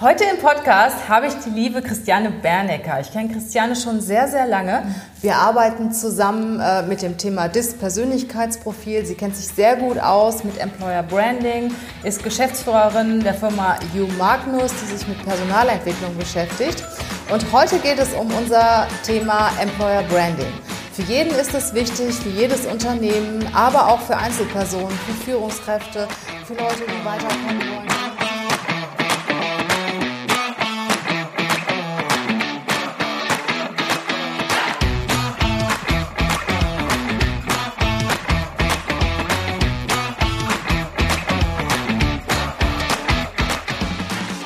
Heute im Podcast habe ich die liebe Christiane Bernecker. Ich kenne Christiane schon sehr, sehr lange. Wir arbeiten zusammen äh, mit dem Thema DIS-Persönlichkeitsprofil. Sie kennt sich sehr gut aus mit Employer Branding, ist Geschäftsführerin der Firma U Magnus, die sich mit Personalentwicklung beschäftigt. Und heute geht es um unser Thema Employer Branding. Für jeden ist es wichtig, für jedes Unternehmen, aber auch für Einzelpersonen, für Führungskräfte, für Leute, die weiterkommen wollen.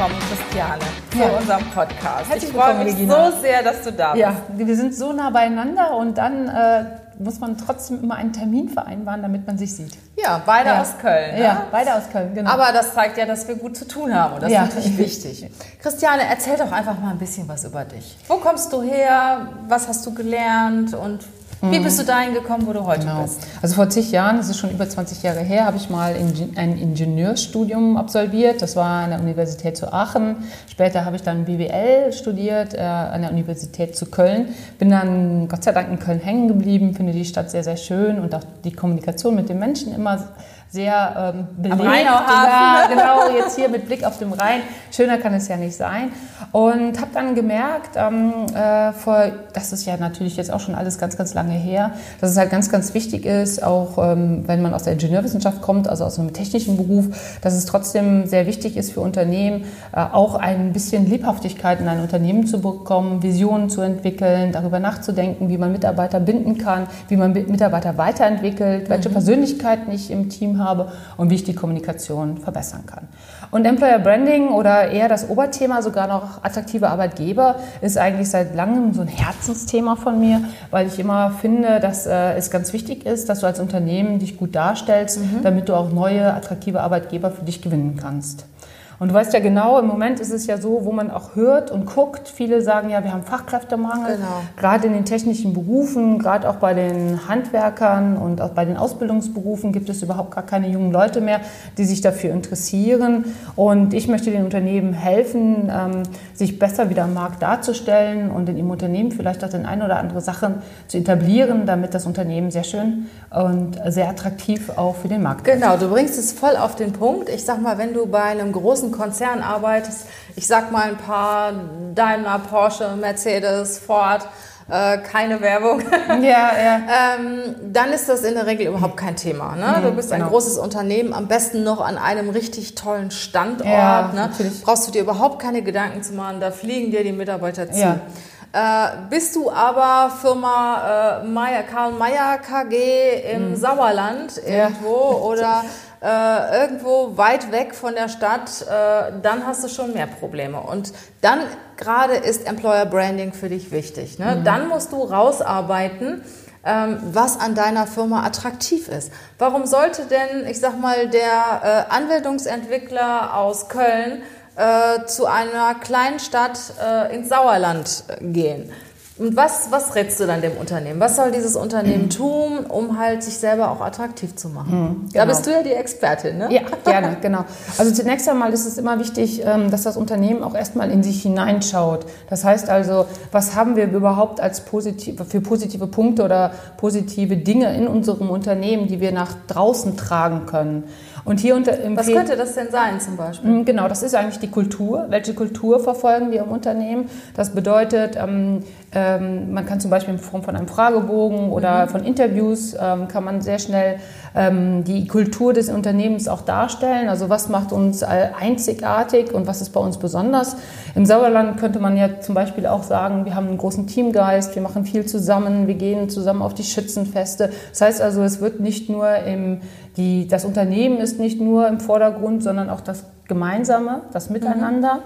Willkommen, Christiane, zu ja. unserem Podcast. Herzlich ich freue mich Regina. so sehr, dass du da bist. Ja, wir sind so nah beieinander und dann äh, muss man trotzdem immer einen Termin vereinbaren, damit man sich sieht. Ja, beide ja. aus Köln. Ne? Ja, beide aus Köln, genau. Aber das zeigt ja, dass wir gut zu tun haben und das ja. ist natürlich wichtig. Christiane, erzähl doch einfach mal ein bisschen was über dich. Wo kommst du her? Was hast du gelernt und wie mhm. bist du dahin gekommen, wo du heute genau. bist? Also vor zig Jahren, das ist schon über 20 Jahre her, habe ich mal ein Ingenieurstudium absolviert. Das war an der Universität zu Aachen. Später habe ich dann BWL studiert äh, an der Universität zu Köln. Bin dann Gott sei Dank in Köln hängen geblieben, finde die Stadt sehr, sehr schön und auch die Kommunikation mit den Menschen immer sehr ähm, belebt. Am Ja, genau, jetzt hier mit Blick auf den Rhein. Schöner kann es ja nicht sein. Und habe dann gemerkt, ähm, äh, vor, das ist ja natürlich jetzt auch schon alles ganz, ganz lange her, dass es halt ganz, ganz wichtig ist, auch ähm, wenn man aus der Ingenieurwissenschaft kommt, also aus einem technischen Beruf, dass es trotzdem sehr wichtig ist für Unternehmen, äh, auch ein bisschen Lebhaftigkeit in ein Unternehmen zu bekommen, Visionen zu entwickeln, darüber nachzudenken, wie man Mitarbeiter binden kann, wie man Mitarbeiter weiterentwickelt, welche mhm. Persönlichkeiten ich im Team habe und wie ich die Kommunikation verbessern kann. Und Employer Branding oder eher das Oberthema, sogar noch attraktive Arbeitgeber, ist eigentlich seit langem so ein Herzensthema von mir, weil ich immer finde, dass äh, es ganz wichtig ist, dass du als Unternehmen dich gut darstellst, mhm. damit du auch neue attraktive Arbeitgeber für dich gewinnen kannst. Und du weißt ja genau, im Moment ist es ja so, wo man auch hört und guckt. Viele sagen ja, wir haben Fachkräftemangel. Genau. Gerade in den technischen Berufen, gerade auch bei den Handwerkern und auch bei den Ausbildungsberufen gibt es überhaupt gar keine jungen Leute mehr, die sich dafür interessieren. Und ich möchte den Unternehmen helfen, ähm, sich besser wieder am Markt darzustellen und in ihrem Unternehmen vielleicht auch den ein oder andere Sachen zu etablieren, damit das Unternehmen sehr schön und sehr attraktiv auch für den Markt ist. Genau, du bringst es voll auf den Punkt. Ich sag mal, wenn du bei einem großen großen Konzern arbeitest, ich sag mal ein paar Daimler, Porsche, Mercedes, Ford, äh, keine Werbung, ja, ja. ähm, dann ist das in der Regel überhaupt kein Thema. Ne? Mhm, du bist genau. ein großes Unternehmen, am besten noch an einem richtig tollen Standort. Ja, ne? Brauchst du dir überhaupt keine Gedanken zu machen, da fliegen dir die Mitarbeiter zu. Äh, bist du aber Firma äh, Meier, Karl Mayer KG im mhm. Sauerland irgendwo oder äh, irgendwo weit weg von der Stadt, äh, dann hast du schon mehr Probleme. Und dann gerade ist Employer Branding für dich wichtig. Ne? Mhm. Dann musst du rausarbeiten, ähm, was an deiner Firma attraktiv ist. Warum sollte denn, ich sag mal, der äh, Anwendungsentwickler aus Köln äh, zu einer kleinen Stadt äh, ins Sauerland gehen? Und was, was rätst du dann dem Unternehmen? Was soll dieses Unternehmen tun, um halt sich selber auch attraktiv zu machen? Mhm, genau. Da bist du ja die Expertin, ne? Ja, gerne, genau. Also zunächst einmal ist es immer wichtig, ähm, dass das Unternehmen auch erstmal in sich hineinschaut. Das heißt also, was haben wir überhaupt als positive, für positive Punkte oder positive Dinge in unserem Unternehmen, die wir nach draußen tragen können? Und hier unter Was könnte das denn sein zum Beispiel? Mm, genau, das ist eigentlich die Kultur. Welche Kultur verfolgen wir im Unternehmen? Das bedeutet, ähm, man kann zum Beispiel in Form von einem Fragebogen oder mhm. von Interviews ähm, kann man sehr schnell ähm, die Kultur des Unternehmens auch darstellen. Also was macht uns einzigartig und was ist bei uns besonders? Im Sauerland könnte man ja zum Beispiel auch sagen, wir haben einen großen Teamgeist, wir machen viel zusammen, wir gehen zusammen auf die Schützenfeste. Das heißt also, es wird nicht nur im, die, das Unternehmen ist nicht nur im Vordergrund, sondern auch das Gemeinsame, das Miteinander. Mhm.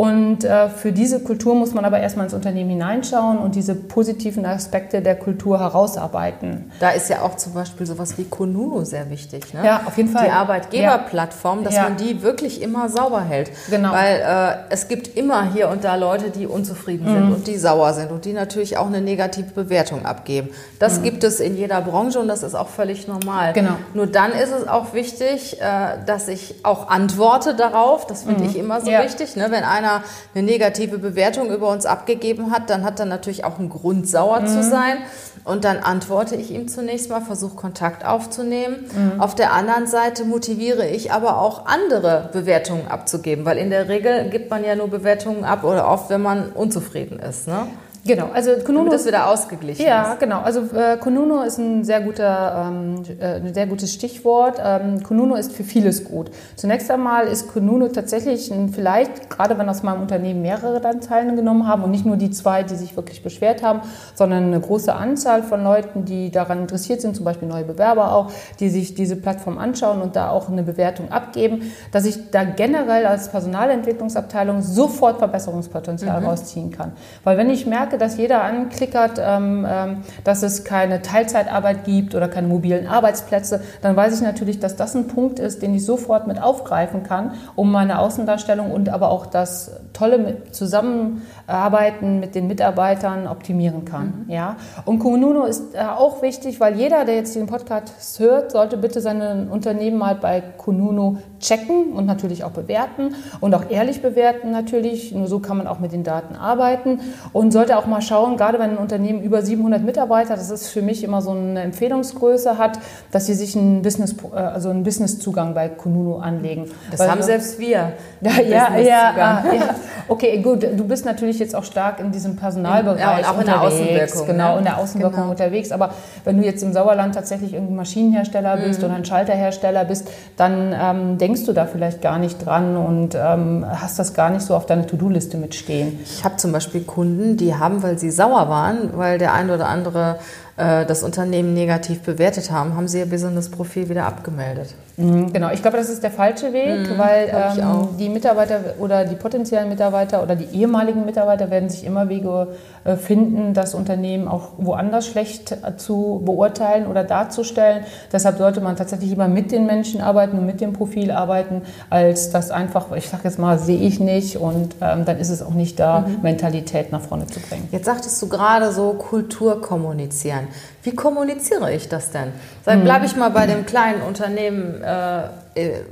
Und äh, für diese Kultur muss man aber erstmal ins Unternehmen hineinschauen und diese positiven Aspekte der Kultur herausarbeiten. Da ist ja auch zum Beispiel sowas wie Konuno sehr wichtig. Ne? Ja, auf jeden Fall. Die Arbeitgeberplattform, dass ja. man die wirklich immer sauber hält. Genau. Weil äh, es gibt immer hier und da Leute, die unzufrieden mhm. sind und die sauer sind und die natürlich auch eine negative Bewertung abgeben. Das mhm. gibt es in jeder Branche und das ist auch völlig normal. Genau. Nur dann ist es auch wichtig, äh, dass ich auch antworte darauf. Das finde mhm. ich immer so ja. wichtig. Ne? Wenn einer einer eine negative Bewertung über uns abgegeben hat, dann hat er natürlich auch einen Grund, sauer mhm. zu sein. Und dann antworte ich ihm zunächst mal, versuche Kontakt aufzunehmen. Mhm. Auf der anderen Seite motiviere ich aber auch andere Bewertungen abzugeben, weil in der Regel gibt man ja nur Bewertungen ab oder oft, wenn man unzufrieden ist. Ne? Genau, also Konuno Damit das wieder ausgeglichen Ja, ist. genau. Also äh, Konuno ist ein sehr guter, ähm, äh, ein sehr gutes Stichwort. Ähm, Konuno ist für vieles gut. Zunächst einmal ist Konuno tatsächlich ein, vielleicht, gerade wenn aus meinem Unternehmen mehrere dann teilgenommen haben und nicht nur die zwei, die sich wirklich beschwert haben, sondern eine große Anzahl von Leuten, die daran interessiert sind, zum Beispiel neue Bewerber auch, die sich diese Plattform anschauen und da auch eine Bewertung abgeben, dass ich da generell als Personalentwicklungsabteilung sofort Verbesserungspotenzial mhm. rausziehen kann. Weil wenn ich merke, merke, dass jeder anklickert, ähm, ähm, dass es keine Teilzeitarbeit gibt oder keine mobilen Arbeitsplätze, dann weiß ich natürlich, dass das ein Punkt ist, den ich sofort mit aufgreifen kann, um meine Außendarstellung und aber auch das tolle Zusammenarbeiten mit den Mitarbeitern optimieren kann. Mhm. Ja? Und Konuno ist äh, auch wichtig, weil jeder, der jetzt den Podcast hört, sollte bitte sein Unternehmen mal bei Konuno checken und natürlich auch bewerten und auch ehrlich bewerten natürlich. Nur so kann man auch mit den Daten arbeiten und sollte auch mal schauen, gerade wenn ein Unternehmen über 700 Mitarbeiter, das ist für mich immer so eine Empfehlungsgröße hat, dass sie sich einen Business, äh, also einen Businesszugang bei Konuno anlegen. Das Weil, haben selbst wir. Ja, ja, ja, ah, ja, Okay, gut. Du bist natürlich jetzt auch stark in diesem Personalbereich ja, und auch in der Außenwirkung. Genau, in der Außenwirkung genau. unterwegs. Aber wenn du jetzt im Sauerland tatsächlich irgendein Maschinenhersteller bist mhm. oder ein Schalterhersteller bist, dann ähm, denkst du da vielleicht gar nicht dran und ähm, hast das gar nicht so auf deiner To-Do-Liste mitstehen. Ich habe zum Beispiel Kunden, die haben, weil sie sauer waren, weil der ein oder andere das Unternehmen negativ bewertet haben, haben sie ihr Business-Profil wieder abgemeldet. Mhm, genau, ich glaube, das ist der falsche Weg, mhm, weil ähm, die Mitarbeiter oder die potenziellen Mitarbeiter oder die ehemaligen Mitarbeiter werden sich immer Wege äh, finden, das Unternehmen auch woanders schlecht äh, zu beurteilen oder darzustellen. Deshalb sollte man tatsächlich lieber mit den Menschen arbeiten und mit dem Profil arbeiten, als das einfach, ich sage jetzt mal, sehe ich nicht und ähm, dann ist es auch nicht da, mhm. Mentalität nach vorne zu bringen. Jetzt sagtest du gerade so Kultur kommunizieren. Wie kommuniziere ich das denn? Dann bleibe ich mal bei dem kleinen Unternehmen äh,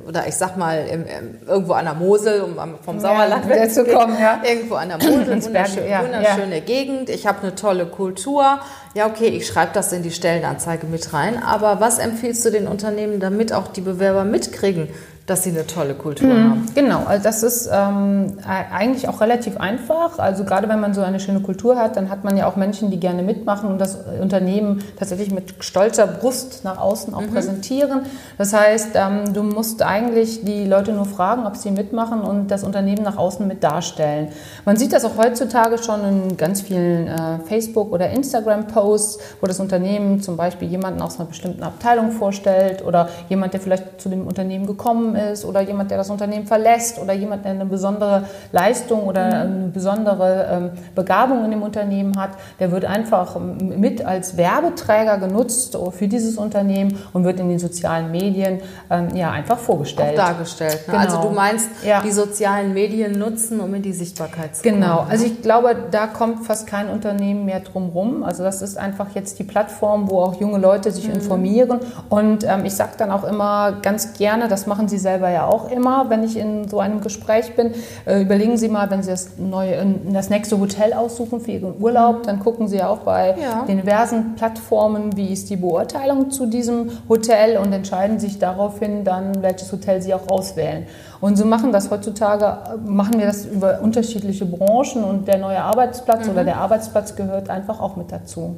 oder ich sag mal im, im, irgendwo an der Mosel, um vom Sauerland ja, wegzukommen. Ja. Irgendwo an der Mosel, wunderschön, ja, wunderschöne ja. Gegend. Ich habe eine tolle Kultur. Ja, okay, ich schreibe das in die Stellenanzeige mit rein. Aber was empfiehlst du den Unternehmen, damit auch die Bewerber mitkriegen, dass sie eine tolle Kultur mhm, haben. Genau, also das ist ähm, eigentlich auch relativ einfach. Also gerade wenn man so eine schöne Kultur hat, dann hat man ja auch Menschen, die gerne mitmachen und das Unternehmen tatsächlich mit stolzer Brust nach außen auch mhm. präsentieren. Das heißt, ähm, du musst eigentlich die Leute nur fragen, ob sie mitmachen und das Unternehmen nach außen mit darstellen. Man sieht das auch heutzutage schon in ganz vielen äh, Facebook- oder Instagram-Posts, wo das Unternehmen zum Beispiel jemanden aus einer bestimmten Abteilung vorstellt oder jemand, der vielleicht zu dem Unternehmen gekommen ist oder jemand, der das Unternehmen verlässt oder jemand, der eine besondere Leistung oder mhm. eine besondere ähm, Begabung in dem Unternehmen hat, der wird einfach mit als Werbeträger genutzt für dieses Unternehmen und wird in den sozialen Medien ähm, ja einfach vorgestellt. Auch dargestellt. Ne? Also genau. Also du meinst, ja. die sozialen Medien nutzen, um in die Sichtbarkeit zu kommen. Genau. Also ich glaube, da kommt fast kein Unternehmen mehr drum rum. Also das ist einfach jetzt die Plattform, wo auch junge Leute sich mhm. informieren. Und ähm, ich sage dann auch immer ganz gerne, das machen sie selber ja auch immer, wenn ich in so einem Gespräch bin. Äh, überlegen Sie mal, wenn Sie das, neue, das nächste Hotel aussuchen für Ihren Urlaub, dann gucken Sie ja auch bei ja. den diversen Plattformen, wie ist die Beurteilung zu diesem Hotel und entscheiden sich daraufhin dann, welches Hotel Sie auch auswählen. Und so machen das heutzutage, machen wir das über unterschiedliche Branchen und der neue Arbeitsplatz mhm. oder der Arbeitsplatz gehört einfach auch mit dazu.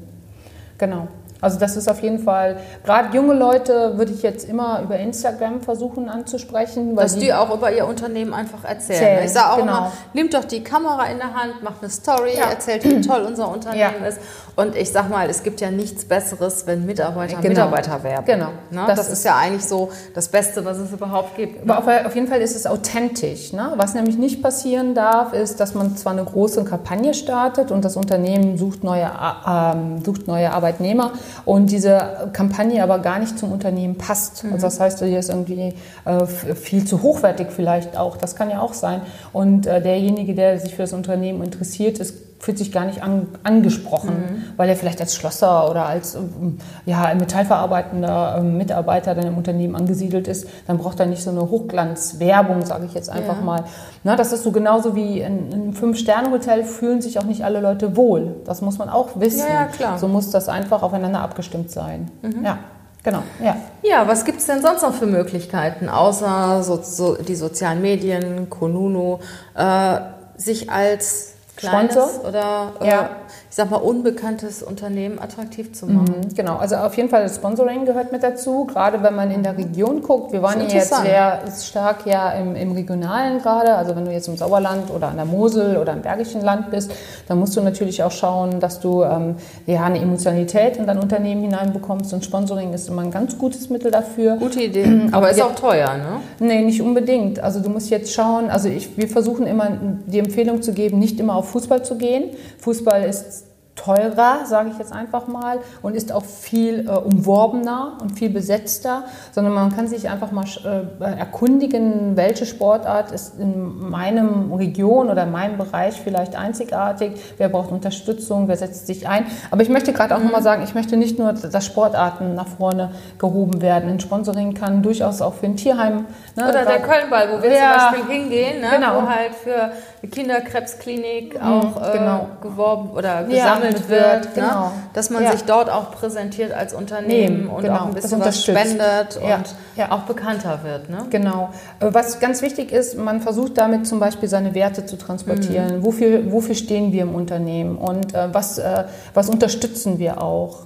Genau. Also das ist auf jeden Fall, gerade junge Leute würde ich jetzt immer über Instagram versuchen anzusprechen. Weil Dass die, die auch über ihr Unternehmen einfach erzählen. erzählen ich sage auch genau. immer, nehmt doch die Kamera in der Hand, macht eine Story, ja. erzählt, wie toll unser Unternehmen ja. ist. Und ich sag mal, es gibt ja nichts Besseres, wenn Mitarbeiter genau. Mitarbeiter werben. Genau. Ne? Das, das, ist ja eigentlich so das Beste, was es überhaupt gibt. Ne? Aber auf, jeden Fall ist es authentisch. Ne? Was nämlich nicht passieren darf, ist, dass man zwar eine große Kampagne startet und das Unternehmen sucht neue, äh, sucht neue Arbeitnehmer und diese Kampagne aber gar nicht zum Unternehmen passt. Mhm. Also das heißt, hier ist irgendwie äh, viel zu hochwertig vielleicht auch. Das kann ja auch sein. Und äh, derjenige, der sich für das Unternehmen interessiert, ist fühlt sich gar nicht an, angesprochen, mhm. weil er vielleicht als Schlosser oder als ähm, ja, metallverarbeitender ähm, Mitarbeiter dann im Unternehmen angesiedelt ist, dann braucht er nicht so eine Hochglanzwerbung, sage ich jetzt einfach ja. mal. Na, das ist so genauso wie in einem Fünf-Sterne-Hotel fühlen sich auch nicht alle Leute wohl. Das muss man auch wissen. Ja, ja klar. So muss das einfach aufeinander abgestimmt sein. Mhm. Ja. Genau, ja. Ja, was gibt es denn sonst noch für Möglichkeiten, außer so, so die sozialen Medien, Konunu, äh, sich als kleines Sponsor. oder äh, ja. Ich sag mal unbekanntes Unternehmen attraktiv zu machen. Mhm, genau, also auf jeden Fall das Sponsoring gehört mit dazu, gerade wenn man in der Region guckt. Wir waren ja jetzt sehr stark ja im, im Regionalen gerade, also wenn du jetzt im Sauerland oder an der Mosel oder im Bergischen Land bist, dann musst du natürlich auch schauen, dass du ähm, ja eine Emotionalität in dein Unternehmen hineinbekommst und Sponsoring ist immer ein ganz gutes Mittel dafür. Gute Idee, aber, aber ist auch teuer, ne? Nee, nicht unbedingt. Also du musst jetzt schauen, also ich, wir versuchen immer die Empfehlung zu geben, nicht immer auf Fußball zu gehen. Fußball ist teurer, sage ich jetzt einfach mal, und ist auch viel äh, umworbener und viel besetzter, sondern man kann sich einfach mal äh, erkundigen, welche Sportart ist in meinem Region oder in meinem Bereich vielleicht einzigartig, wer braucht Unterstützung, wer setzt sich ein. Aber ich möchte gerade auch mhm. nochmal sagen, ich möchte nicht nur, dass Sportarten nach vorne gehoben werden. Ein Sponsoring kann durchaus auch für ein Tierheim. Ne, oder der Kölnball, wo wir ja, zum Beispiel hingehen, ne, genau. wo halt für Kinderkrebsklinik mhm, auch äh, genau. geworben oder gesammelt ja, wird, ne? genau. dass man ja. sich dort auch präsentiert als Unternehmen und genau. auch ein bisschen was spendet ja. und ja. auch bekannter wird. Ne? Genau. Äh, was ganz wichtig ist, man versucht damit zum Beispiel seine Werte zu transportieren. Mhm. Wofür, wofür stehen wir im Unternehmen und äh, was, äh, was unterstützen wir auch?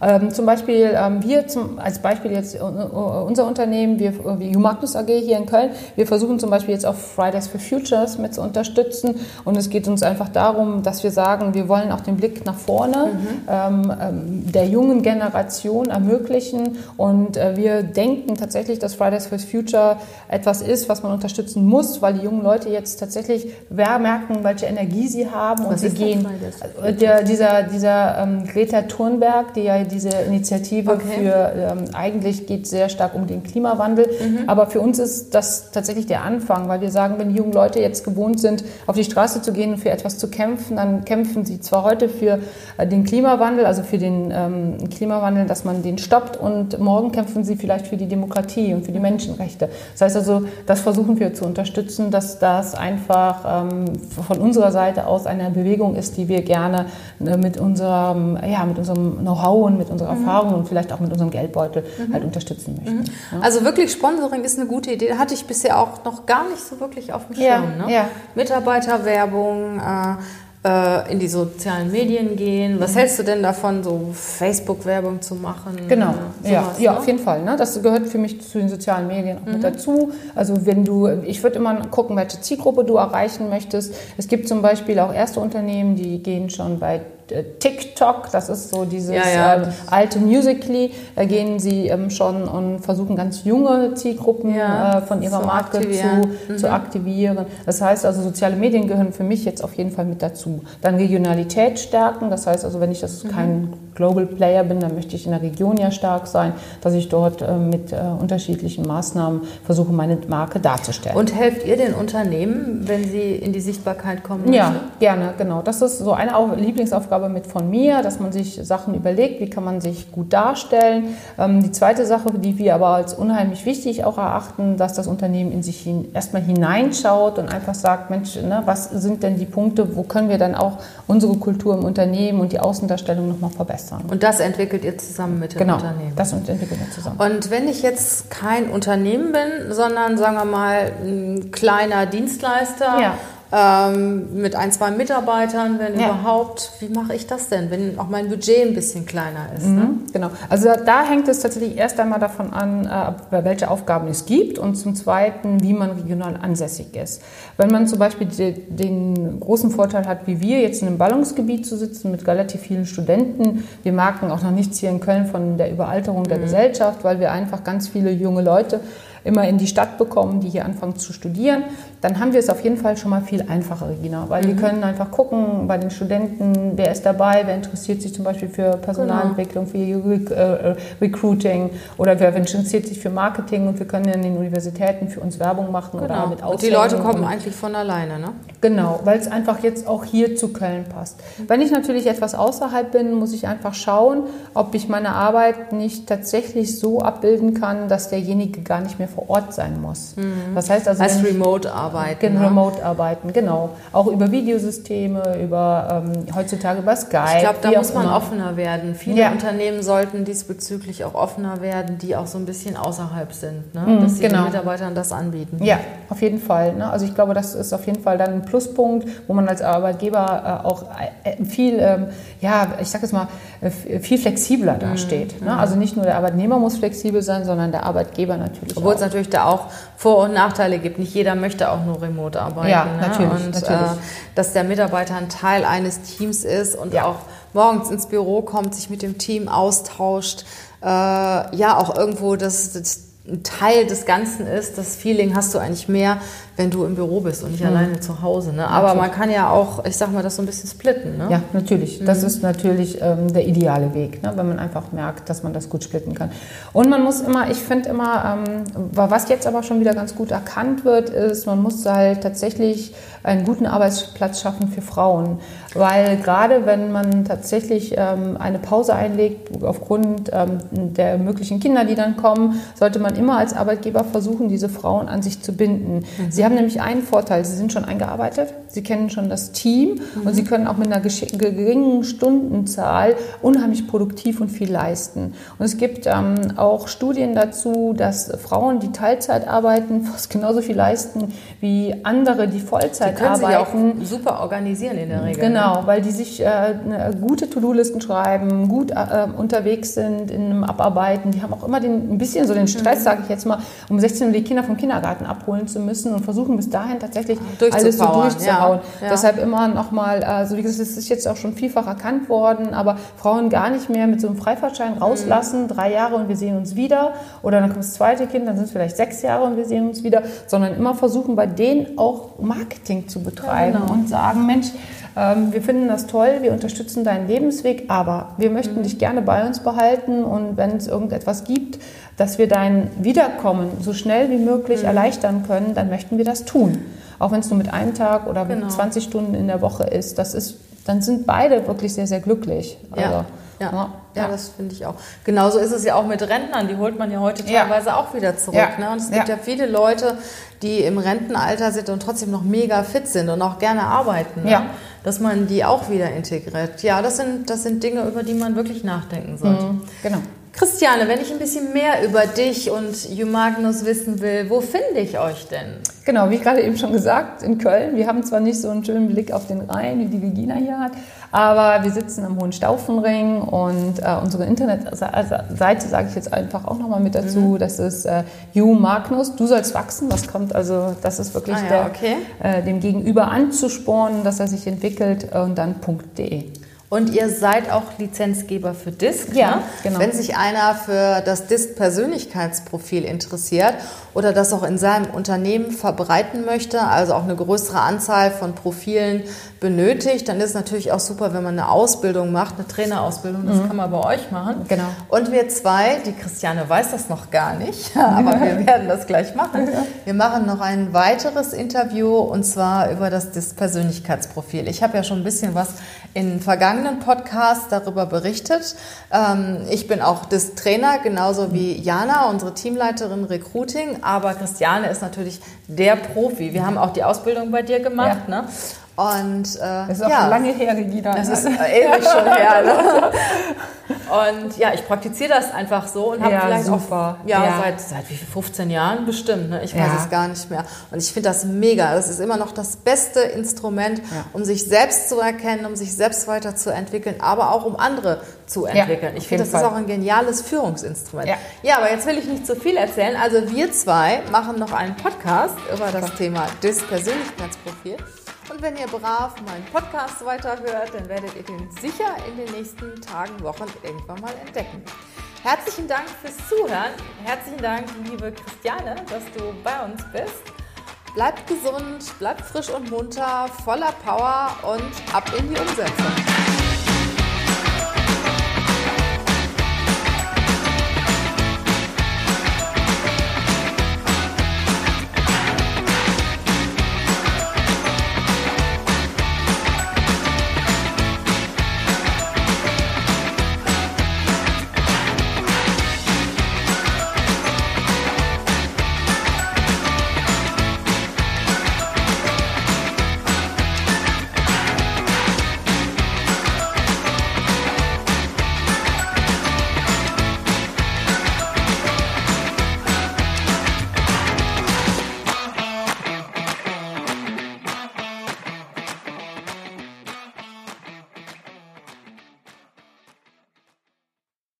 Ähm, zum Beispiel ähm, wir zum, als Beispiel jetzt äh, unser Unternehmen, wir, wie Humagnus AG hier in Köln, wir versuchen zum Beispiel jetzt auch Fridays for Futures mit zu unterstützen unterstützen. Und es geht uns einfach darum, dass wir sagen, wir wollen auch den Blick nach vorne mhm. ähm, ähm, der jungen Generation ermöglichen. Und äh, wir denken tatsächlich, dass Fridays for Future etwas ist, was man unterstützen muss, weil die jungen Leute jetzt tatsächlich merken, welche Energie sie haben was und sie gehen. Äh, der, dieser dieser ähm, Greta Thunberg, die ja diese Initiative okay. für ähm, eigentlich geht sehr stark um den Klimawandel, mhm. aber für uns ist das tatsächlich der Anfang, weil wir sagen, wenn die jungen Leute jetzt gewohnt sind, auf die Straße zu gehen und für etwas zu kämpfen, dann kämpfen sie zwar heute für äh, den Klimawandel, also für den ähm, Klimawandel, dass man den stoppt und morgen kämpfen sie vielleicht für die Demokratie und für die Menschenrechte. Das heißt also, das versuchen wir zu unterstützen, dass das einfach ähm, von unserer Seite aus eine Bewegung ist, die wir gerne äh, mit unserem, ja, mit unserem Know-how und mit unserer mhm. Erfahrung und vielleicht auch mit unserem Geldbeutel mhm. halt unterstützen möchten. Mhm. Ja. Also wirklich Sponsoring ist eine gute Idee. Hatte ich bisher auch noch gar nicht so wirklich auf dem Schirm. Ja, ne? ja. Mitarbeiterwerbung, äh, in die sozialen Medien gehen. Was hältst du denn davon, so Facebook-Werbung zu machen? Genau, sowas, ja, ja, ne? auf jeden Fall. Ne? Das gehört für mich zu den sozialen Medien auch mhm. mit dazu. Also wenn du, ich würde immer gucken, welche Zielgruppe du erreichen möchtest. Es gibt zum Beispiel auch erste Unternehmen, die gehen schon bei äh, TikTok, das ist so dieses ja, ja. Ähm, alte Musically, da gehen sie ähm, schon und versuchen ganz junge Zielgruppen ja, äh, von ihrer zu Marke. Zu, mhm. zu aktivieren. Das heißt also, soziale Medien gehören für mich jetzt auf jeden Fall mit dazu. Dann Regionalität stärken, das heißt also, wenn ich das mhm. kein Global Player bin, dann möchte ich in der Region ja stark sein, dass ich dort äh, mit äh, unterschiedlichen Maßnahmen versuche, meine Marke darzustellen. Und helft ihr den Unternehmen, wenn sie in die Sichtbarkeit kommen? Ja, gerne, genau. Das ist so eine Lieblingsaufgabe mit von mir, dass man sich Sachen überlegt, wie kann man sich gut darstellen. Ähm, die zweite Sache, die wir aber als unheimlich wichtig auch erachten, dass das Unternehmen in sich hin, erstmal hineinschaut und einfach sagt, Mensch, ne, was sind denn die Punkte, wo können wir dann auch unsere Kultur im Unternehmen und die Außendarstellung nochmal verbessern? Verbessern. Und das entwickelt ihr zusammen mit dem genau, Unternehmen? das entwickelt ihr zusammen. Und wenn ich jetzt kein Unternehmen bin, sondern sagen wir mal ein kleiner Dienstleister, ja ähm, mit ein, zwei Mitarbeitern, wenn ja. überhaupt. Wie mache ich das denn, wenn auch mein Budget ein bisschen kleiner ist? Mhm, ne? Genau. Also da hängt es tatsächlich erst einmal davon an, äh, welche Aufgaben es gibt und zum Zweiten, wie man regional ansässig ist. Wenn man zum Beispiel den großen Vorteil hat, wie wir jetzt in einem Ballungsgebiet zu sitzen mit relativ vielen Studenten, wir merken auch noch nichts hier in Köln von der Überalterung der mhm. Gesellschaft, weil wir einfach ganz viele junge Leute immer in die Stadt bekommen, die hier anfangen zu studieren, dann haben wir es auf jeden Fall schon mal viel einfacher, Regina. Weil mhm. wir können einfach gucken bei den Studenten, wer ist dabei, wer interessiert sich zum Beispiel für Personalentwicklung, genau. für äh, Recruiting oder wer interessiert sich für Marketing und wir können in den Universitäten für uns Werbung machen genau. oder mit Und die Leute kommen eigentlich von alleine, ne? Genau, weil es einfach jetzt auch hier zu Köln passt. Wenn ich natürlich etwas außerhalb bin, muss ich einfach schauen, ob ich meine Arbeit nicht tatsächlich so abbilden kann, dass derjenige gar nicht mehr vor Ort sein muss. Mhm. Das heißt also, als Remote arbeiten. Genau, ne? Remote arbeiten, genau. Auch über Videosysteme, über ähm, heutzutage über Skype. Ich glaube, da muss man immer. offener werden. Viele ja. Unternehmen sollten diesbezüglich auch offener werden, die auch so ein bisschen außerhalb sind, ne? Mhm, dass sie genau. den Mitarbeitern das anbieten. Ja, auf jeden Fall. Ne? Also ich glaube, das ist auf jeden Fall dann ein Pluspunkt, wo man als Arbeitgeber äh, auch äh, viel, ähm, ja, ich sage es mal, äh, viel flexibler dasteht. Mhm. Ne? Also nicht nur der Arbeitnehmer muss flexibel sein, sondern der Arbeitgeber natürlich Obwohl auch natürlich da auch Vor- und Nachteile gibt. Nicht jeder möchte auch nur remote arbeiten. Ja, ne? natürlich. Und natürlich. Äh, dass der Mitarbeiter ein Teil eines Teams ist und ja. auch morgens ins Büro kommt, sich mit dem Team austauscht. Äh, ja, auch irgendwo das, das ein Teil des Ganzen ist, das Feeling hast du eigentlich mehr, wenn du im Büro bist und nicht mhm. alleine zu Hause. Ne? Aber natürlich. man kann ja auch, ich sag mal, das so ein bisschen splitten. Ne? Ja, natürlich. Mhm. Das ist natürlich ähm, der ideale Weg, ne? wenn man einfach merkt, dass man das gut splitten kann. Und man muss immer, ich finde immer, ähm, was jetzt aber schon wieder ganz gut erkannt wird, ist, man muss halt tatsächlich einen guten Arbeitsplatz schaffen für Frauen. Weil gerade wenn man tatsächlich ähm, eine Pause einlegt aufgrund ähm, der möglichen Kinder, die dann kommen, sollte man immer als Arbeitgeber versuchen, diese Frauen an sich zu binden. Mhm. Sie haben nämlich einen Vorteil, sie sind schon eingearbeitet, sie kennen schon das Team mhm. und sie können auch mit einer geringen Stundenzahl unheimlich produktiv und viel leisten. Und es gibt ähm, auch Studien dazu, dass Frauen, die Teilzeit arbeiten, fast genauso viel leisten wie andere, die Vollzeit die können arbeiten. Sich auch super organisieren in der Regel. Genau, weil die sich äh, gute To-Do-Listen schreiben, gut äh, unterwegs sind in einem Abarbeiten. Die haben auch immer den, ein bisschen so den Stress, mhm. sage ich jetzt mal, um 16 Uhr die Kinder vom Kindergarten abholen zu müssen und versuchen bis dahin tatsächlich alles so durchzuhauen. Ja, ja. Deshalb immer nochmal, also wie gesagt, es ist jetzt auch schon vielfach erkannt worden, aber Frauen gar nicht mehr mit so einem Freifahrtschein rauslassen, mhm. drei Jahre und wir sehen uns wieder. Oder dann kommt das zweite Kind, dann sind es vielleicht sechs Jahre und wir sehen uns wieder, sondern immer versuchen, bei denen auch Marketing zu betreiben ja, genau. und sagen, Mensch, ähm, wir finden das toll, wir unterstützen deinen Lebensweg, aber wir möchten mhm. dich gerne bei uns behalten und wenn es irgendetwas gibt, dass wir dein Wiederkommen so schnell wie möglich mhm. erleichtern können, dann möchten wir das tun. Auch wenn es nur mit einem Tag oder genau. mit 20 Stunden in der Woche ist. Das ist, dann sind beide wirklich sehr, sehr glücklich. Also, ja. Ja, ja, ja. das finde ich auch. Genauso ist es ja auch mit Rentnern. Die holt man ja heute teilweise ja. auch wieder zurück. Ne? Und es gibt ja. viele Leute, die im Rentenalter sind und trotzdem noch mega fit sind und auch gerne arbeiten. Ne? Dass man die auch wieder integriert. Ja, das sind, das sind Dinge, über die man wirklich nachdenken sollte. Mhm, genau. Christiane, wenn ich ein bisschen mehr über dich und Jumagnus wissen will, wo finde ich euch denn? Genau, wie gerade eben schon gesagt, in Köln. Wir haben zwar nicht so einen schönen Blick auf den Rhein, wie die Regina hier hat, aber wir sitzen am Hohen Staufenring und äh, unsere Internetseite, sage ich jetzt einfach auch nochmal mit dazu, mhm. das ist äh, Magnus, du sollst wachsen. Das kommt also, das ist wirklich ah, ja, okay. der, äh, dem Gegenüber anzuspornen, dass er sich entwickelt und dann .de. Und ihr seid auch Lizenzgeber für DISC. Ja, ne? genau. Wenn sich einer für das DISC-Persönlichkeitsprofil interessiert oder das auch in seinem Unternehmen verbreiten möchte, also auch eine größere Anzahl von Profilen benötigt, dann ist es natürlich auch super, wenn man eine Ausbildung macht, eine Trainerausbildung. Das mhm. kann man bei euch machen. Genau. Und wir zwei, die Christiane weiß das noch gar nicht, aber wir werden das gleich machen. Wir machen noch ein weiteres Interview und zwar über das DISC-Persönlichkeitsprofil. Ich habe ja schon ein bisschen was in vergangenen Podcasts darüber berichtet. Ähm, ich bin auch das Trainer, genauso wie Jana, unsere Teamleiterin Recruiting. Aber Christiane ist natürlich der Profi. Wir haben auch die Ausbildung bei dir gemacht. Ja. Ne? Und, äh, das ist auch ja, schon lange her, Regina. Das ist ewig schon her. Ne? Und ja, ich praktiziere das einfach so und habe ja, vielleicht super. auch ja, ja, Seit, seit wie viel, 15 Jahren bestimmt. Ne? Ich weiß ja. es gar nicht mehr. Und ich finde das mega. Das ist immer noch das beste Instrument, um sich selbst zu erkennen, um sich selbst weiterzuentwickeln, aber auch um andere zu entwickeln. ich finde, das Fall. ist auch ein geniales Führungsinstrument. Ja. aber jetzt will ich nicht zu viel erzählen. Also wir zwei machen noch einen Podcast über das Thema DIS Persönlichkeitsprofil. Und wenn ihr brav meinen Podcast weiterhört, dann werdet ihr den sicher in den nächsten Tagen, Wochen irgendwann mal entdecken. Herzlichen Dank fürs Zuhören. Herzlichen Dank, liebe Christiane, dass du bei uns bist. Bleibt gesund, bleibt frisch und munter, voller Power und ab in die Umsetzung.